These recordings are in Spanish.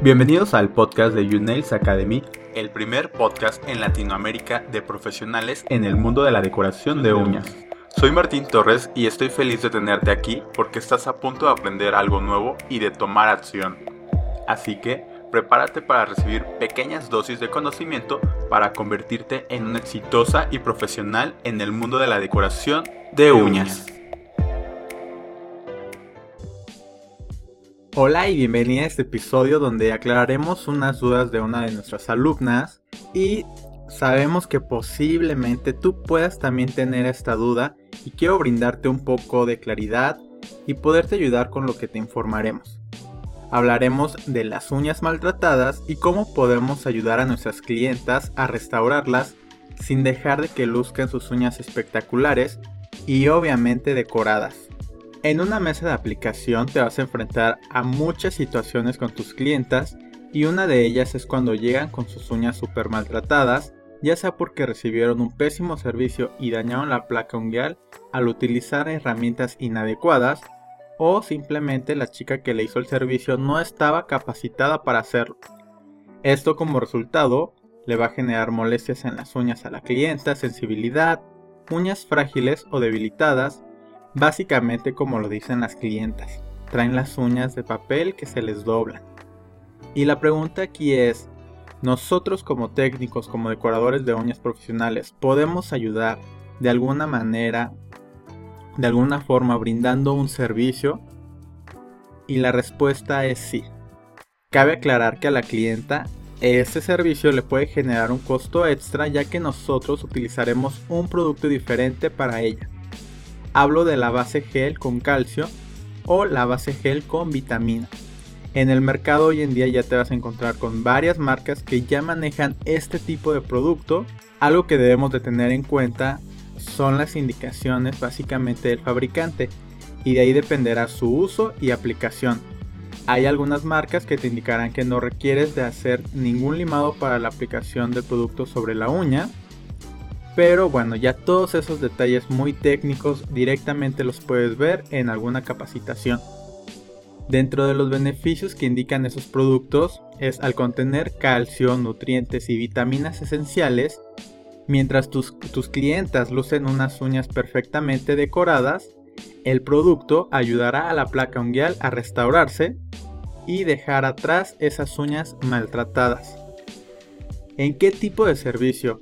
Bienvenidos al podcast de YouNails Academy, el primer podcast en Latinoamérica de profesionales en el mundo de la decoración de uñas. Soy Martín Torres y estoy feliz de tenerte aquí porque estás a punto de aprender algo nuevo y de tomar acción. Así que prepárate para recibir pequeñas dosis de conocimiento para convertirte en una exitosa y profesional en el mundo de la decoración de uñas. Hola y bienvenida a este episodio donde aclararemos unas dudas de una de nuestras alumnas y sabemos que posiblemente tú puedas también tener esta duda y quiero brindarte un poco de claridad y poderte ayudar con lo que te informaremos. Hablaremos de las uñas maltratadas y cómo podemos ayudar a nuestras clientas a restaurarlas sin dejar de que luzcan sus uñas espectaculares y obviamente decoradas. En una mesa de aplicación te vas a enfrentar a muchas situaciones con tus clientas y una de ellas es cuando llegan con sus uñas super maltratadas, ya sea porque recibieron un pésimo servicio y dañaron la placa unguial al utilizar herramientas inadecuadas o simplemente la chica que le hizo el servicio no estaba capacitada para hacerlo. Esto como resultado le va a generar molestias en las uñas a la clienta, sensibilidad, uñas frágiles o debilitadas, Básicamente como lo dicen las clientas, traen las uñas de papel que se les doblan. Y la pregunta aquí es, nosotros como técnicos, como decoradores de uñas profesionales, podemos ayudar de alguna manera, de alguna forma, brindando un servicio? Y la respuesta es sí. Cabe aclarar que a la clienta este servicio le puede generar un costo extra ya que nosotros utilizaremos un producto diferente para ella. Hablo de la base gel con calcio o la base gel con vitamina. En el mercado hoy en día ya te vas a encontrar con varias marcas que ya manejan este tipo de producto. Algo que debemos de tener en cuenta son las indicaciones básicamente del fabricante y de ahí dependerá su uso y aplicación. Hay algunas marcas que te indicarán que no requieres de hacer ningún limado para la aplicación del producto sobre la uña pero bueno, ya todos esos detalles muy técnicos directamente los puedes ver en alguna capacitación. Dentro de los beneficios que indican esos productos es al contener calcio, nutrientes y vitaminas esenciales, mientras tus, tus clientas lucen unas uñas perfectamente decoradas, el producto ayudará a la placa unguial a restaurarse y dejar atrás esas uñas maltratadas. ¿En qué tipo de servicio?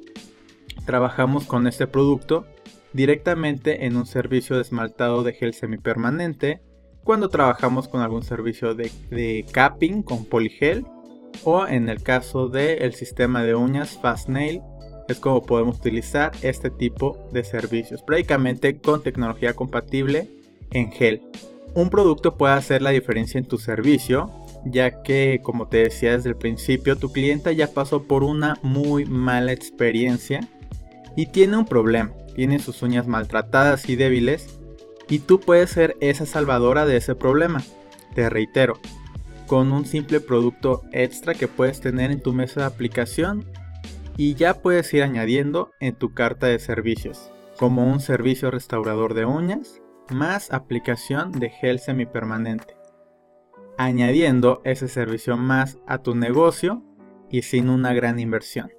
Trabajamos con este producto directamente en un servicio de esmaltado de gel semipermanente, cuando trabajamos con algún servicio de, capping con poligel o en el caso del sistema de uñas Fast Nail es como podemos utilizar este tipo de servicios, prácticamente con tecnología compatible en gel. Un producto puede hacer la diferencia en tu servicio, ya que como te decía desde el principio, tu cliente ya pasó por una muy mala experiencia y tiene un problema, tiene sus uñas maltratadas y débiles y tú puedes ser esa salvadora de ese problema. Te reitero, con un simple producto extra que puedes tener en tu mesa de aplicación y ya puedes ir añadiendo en tu carta de servicios, como un servicio restaurador de uñas más aplicación de gel semipermanente. Añadiendo ese servicio más a tu negocio y sin una gran inversión.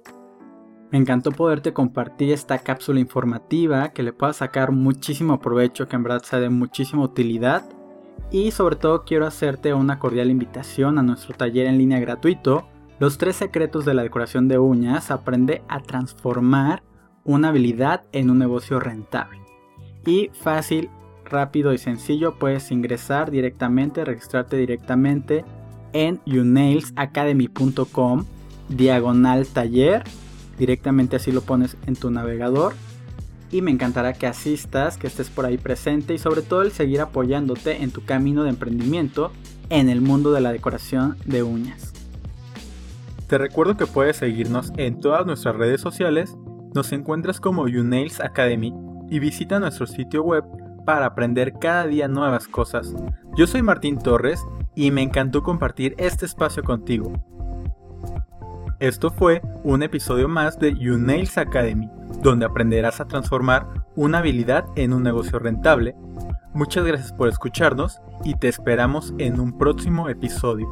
Me encantó poderte compartir esta cápsula informativa que le pueda sacar muchísimo provecho, que en verdad sea de muchísima utilidad. Y sobre todo quiero hacerte una cordial invitación a nuestro taller en línea gratuito, Los tres secretos de la decoración de uñas, aprende a transformar una habilidad en un negocio rentable. Y fácil, rápido y sencillo, puedes ingresar directamente, registrarte directamente en unailsacademy.com diagonal taller Directamente así lo pones en tu navegador. Y me encantará que asistas, que estés por ahí presente y sobre todo el seguir apoyándote en tu camino de emprendimiento en el mundo de la decoración de uñas. Te recuerdo que puedes seguirnos en todas nuestras redes sociales, nos encuentras como Unails Academy y visita nuestro sitio web para aprender cada día nuevas cosas. Yo soy Martín Torres y me encantó compartir este espacio contigo. Esto fue un episodio más de YouNails Academy, donde aprenderás a transformar una habilidad en un negocio rentable. Muchas gracias por escucharnos y te esperamos en un próximo episodio.